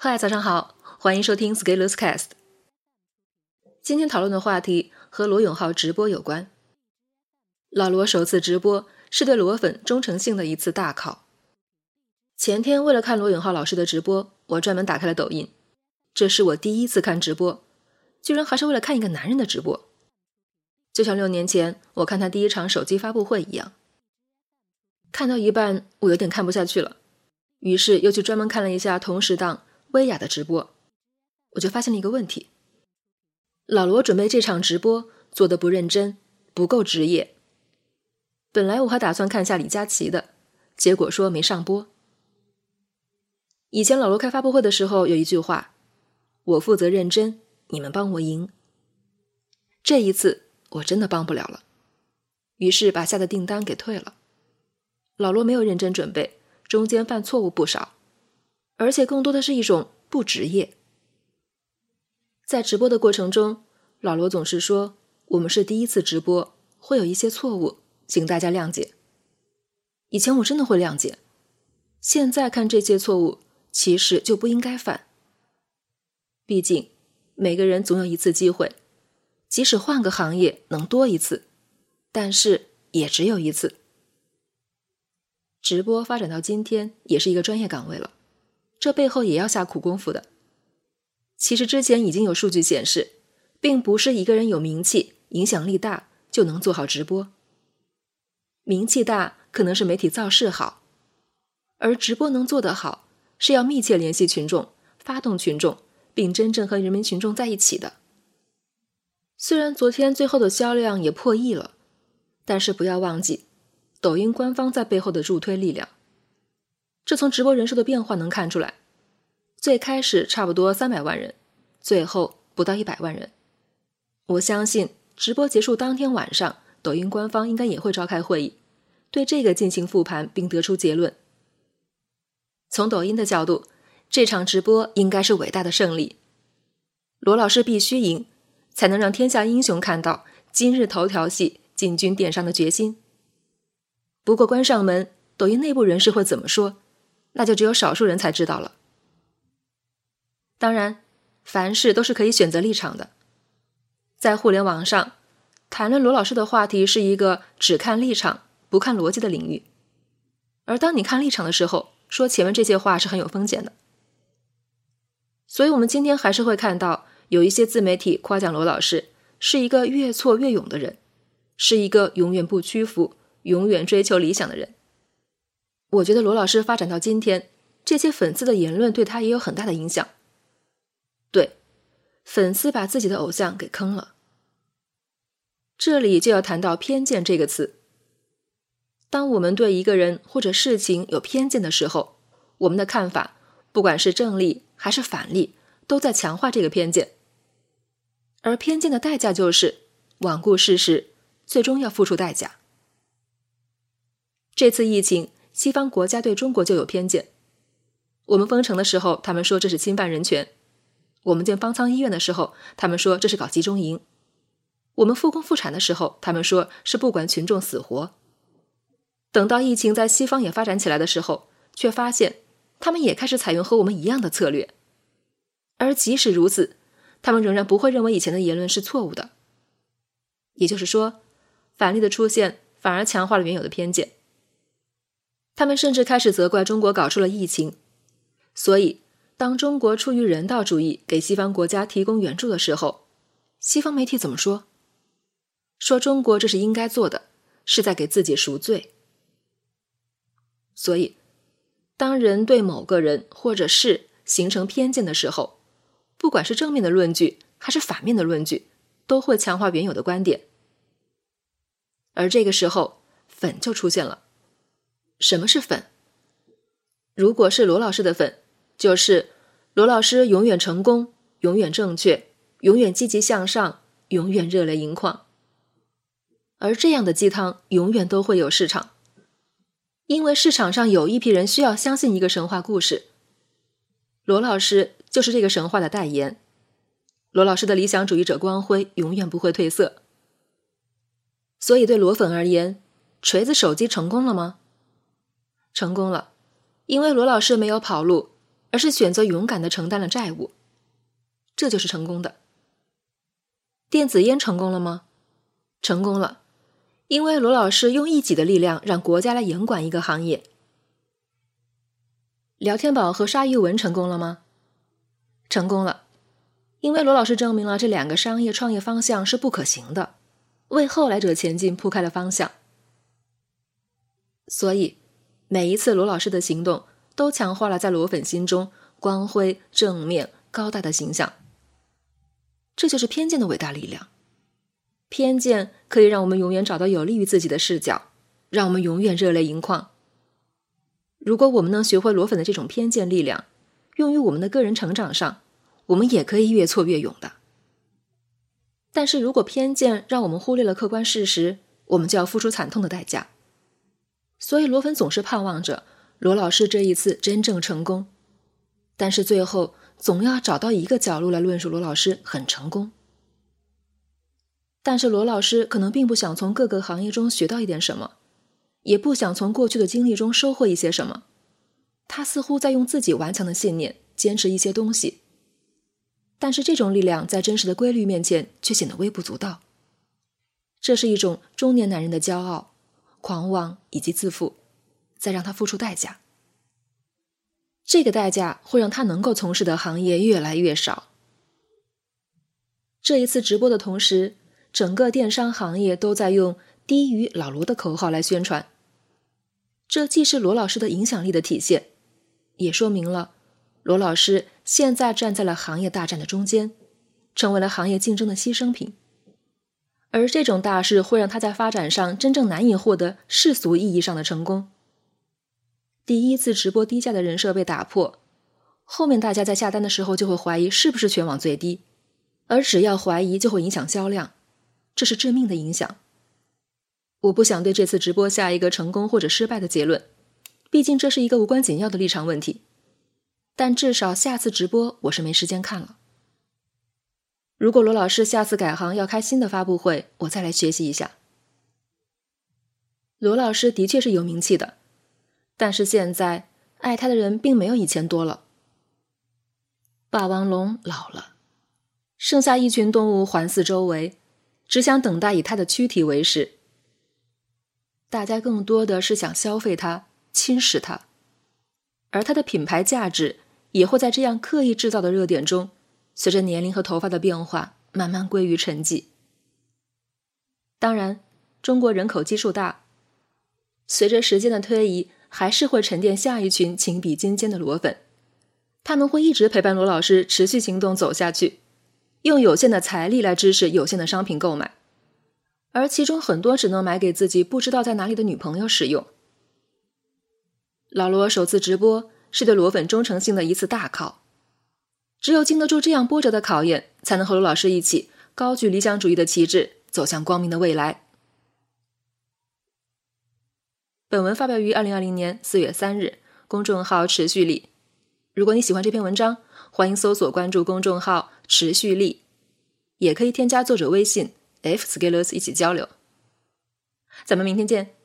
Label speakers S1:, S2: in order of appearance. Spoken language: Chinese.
S1: 嗨，早上好，欢迎收听 Scaleless Cast。今天讨论的话题和罗永浩直播有关。老罗首次直播是对罗粉忠诚性的一次大考。前天为了看罗永浩老师的直播，我专门打开了抖音。这是我第一次看直播，居然还是为了看一个男人的直播，就像六年前我看他第一场手机发布会一样。看到一半，我有点看不下去了，于是又去专门看了一下同时档。薇娅的直播，我就发现了一个问题：老罗准备这场直播做的不认真，不够职业。本来我还打算看下李佳琦的，结果说没上播。以前老罗开发布会的时候有一句话：“我负责认真，你们帮我赢。”这一次我真的帮不了了，于是把下的订单给退了。老罗没有认真准备，中间犯错误不少。而且更多的是一种不职业。在直播的过程中，老罗总是说：“我们是第一次直播，会有一些错误，请大家谅解。”以前我真的会谅解，现在看这些错误，其实就不应该犯。毕竟每个人总有一次机会，即使换个行业能多一次，但是也只有一次。直播发展到今天，也是一个专业岗位了。这背后也要下苦功夫的。其实之前已经有数据显示，并不是一个人有名气、影响力大就能做好直播。名气大可能是媒体造势好，而直播能做得好，是要密切联系群众、发动群众，并真正和人民群众在一起的。虽然昨天最后的销量也破亿了，但是不要忘记，抖音官方在背后的助推力量。这从直播人数的变化能看出来，最开始差不多三百万人，最后不到一百万人。我相信直播结束当天晚上，抖音官方应该也会召开会议，对这个进行复盘并得出结论。从抖音的角度，这场直播应该是伟大的胜利，罗老师必须赢，才能让天下英雄看到今日头条系进军电商的决心。不过关上门，抖音内部人士会怎么说？那就只有少数人才知道了。当然，凡事都是可以选择立场的。在互联网上，谈论罗老师的话题是一个只看立场不看逻辑的领域。而当你看立场的时候，说前面这些话是很有风险的。所以，我们今天还是会看到有一些自媒体夸奖罗老师是一个越挫越勇的人，是一个永远不屈服、永远追求理想的人。我觉得罗老师发展到今天，这些粉丝的言论对他也有很大的影响。对，粉丝把自己的偶像给坑了。这里就要谈到偏见这个词。当我们对一个人或者事情有偏见的时候，我们的看法，不管是正力还是反力，都在强化这个偏见。而偏见的代价就是罔顾事实，最终要付出代价。这次疫情。西方国家对中国就有偏见。我们封城的时候，他们说这是侵犯人权；我们建方舱医院的时候，他们说这是搞集中营；我们复工复产的时候，他们说是不管群众死活。等到疫情在西方也发展起来的时候，却发现他们也开始采用和我们一样的策略。而即使如此，他们仍然不会认为以前的言论是错误的。也就是说，反例的出现反而强化了原有的偏见。他们甚至开始责怪中国搞出了疫情，所以当中国出于人道主义给西方国家提供援助的时候，西方媒体怎么说？说中国这是应该做的，是在给自己赎罪。所以，当人对某个人或者事形成偏见的时候，不管是正面的论据还是反面的论据，都会强化原有的观点。而这个时候，粉就出现了。什么是粉？如果是罗老师的粉，就是罗老师永远成功，永远正确，永远积极向上，永远热泪盈眶。而这样的鸡汤永远都会有市场，因为市场上有一批人需要相信一个神话故事。罗老师就是这个神话的代言。罗老师的理想主义者光辉永远不会褪色。所以对罗粉而言，锤子手机成功了吗？成功了，因为罗老师没有跑路，而是选择勇敢的承担了债务，这就是成功的。电子烟成功了吗？成功了，因为罗老师用一己的力量让国家来严管一个行业。聊天宝和鲨鱼文成功了吗？成功了，因为罗老师证明了这两个商业创业方向是不可行的，为后来者前进铺开了方向。所以，每一次罗老师的行动都强化了在罗粉心中光辉、正面、高大的形象。这就是偏见的伟大力量。偏见可以让我们永远找到有利于自己的视角，让我们永远热泪盈眶。如果我们能学会罗粉的这种偏见力量，用于我们的个人成长上，我们也可以越挫越勇的。但是如果偏见让我们忽略了客观事实，我们就要付出惨痛的代价。所以罗粉总是盼望着罗老师这一次真正成功，但是最后总要找到一个角落来论述罗老师很成功。但是罗老师可能并不想从各个行业中学到一点什么。也不想从过去的经历中收获一些什么，他似乎在用自己顽强的信念坚持一些东西，但是这种力量在真实的规律面前却显得微不足道。这是一种中年男人的骄傲、狂妄以及自负，再让他付出代价。这个代价会让他能够从事的行业越来越少。这一次直播的同时，整个电商行业都在用“低于老罗”的口号来宣传。这既是罗老师的影响力的体现，也说明了罗老师现在站在了行业大战的中间，成为了行业竞争的牺牲品。而这种大事会让他在发展上真正难以获得世俗意义上的成功。第一次直播低价的人设被打破，后面大家在下单的时候就会怀疑是不是全网最低，而只要怀疑就会影响销量，这是致命的影响。我不想对这次直播下一个成功或者失败的结论，毕竟这是一个无关紧要的立场问题。但至少下次直播我是没时间看了。如果罗老师下次改行要开新的发布会，我再来学习一下。罗老师的确是有名气的，但是现在爱他的人并没有以前多了。霸王龙老了，剩下一群动物环伺周围，只想等待以他的躯体为食。大家更多的是想消费它、侵蚀它，而它的品牌价值也会在这样刻意制造的热点中，随着年龄和头发的变化，慢慢归于沉寂。当然，中国人口基数大，随着时间的推移，还是会沉淀下一群情比金坚的裸粉，他们会一直陪伴罗老师持续行动走下去，用有限的财力来支持有限的商品购买。而其中很多只能买给自己不知道在哪里的女朋友使用。老罗首次直播是对罗粉忠诚性的一次大考，只有经得住这样波折的考验，才能和罗老师一起高举理想主义的旗帜，走向光明的未来。本文发表于二零二零年四月三日，公众号持续力。如果你喜欢这篇文章，欢迎搜索关注公众号持续力，也可以添加作者微信。F Scalers 一起交流，咱们明天见。